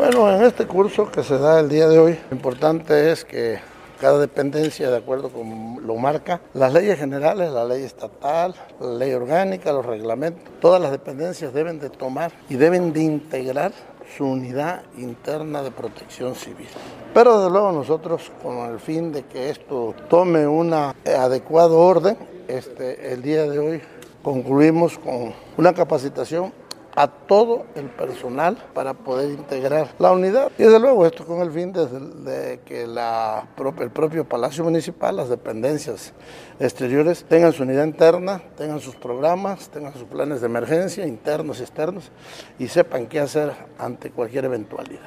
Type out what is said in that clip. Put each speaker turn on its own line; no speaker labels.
Bueno, en este curso que se da el día de hoy, lo importante es que cada dependencia, de acuerdo con lo marca, las leyes generales, la ley estatal, la ley orgánica, los reglamentos, todas las dependencias deben de tomar y deben de integrar su unidad interna de protección civil. Pero desde luego nosotros, con el fin de que esto tome un adecuado orden, este, el día de hoy concluimos con una capacitación a todo el personal para poder integrar la unidad. Y desde luego esto con el fin de, que la, el propio Palacio Municipal, las dependencias exteriores tengan su unidad interna, tengan sus programas, tengan sus planes de emergencia internos y externos y sepan qué hacer ante cualquier eventualidad.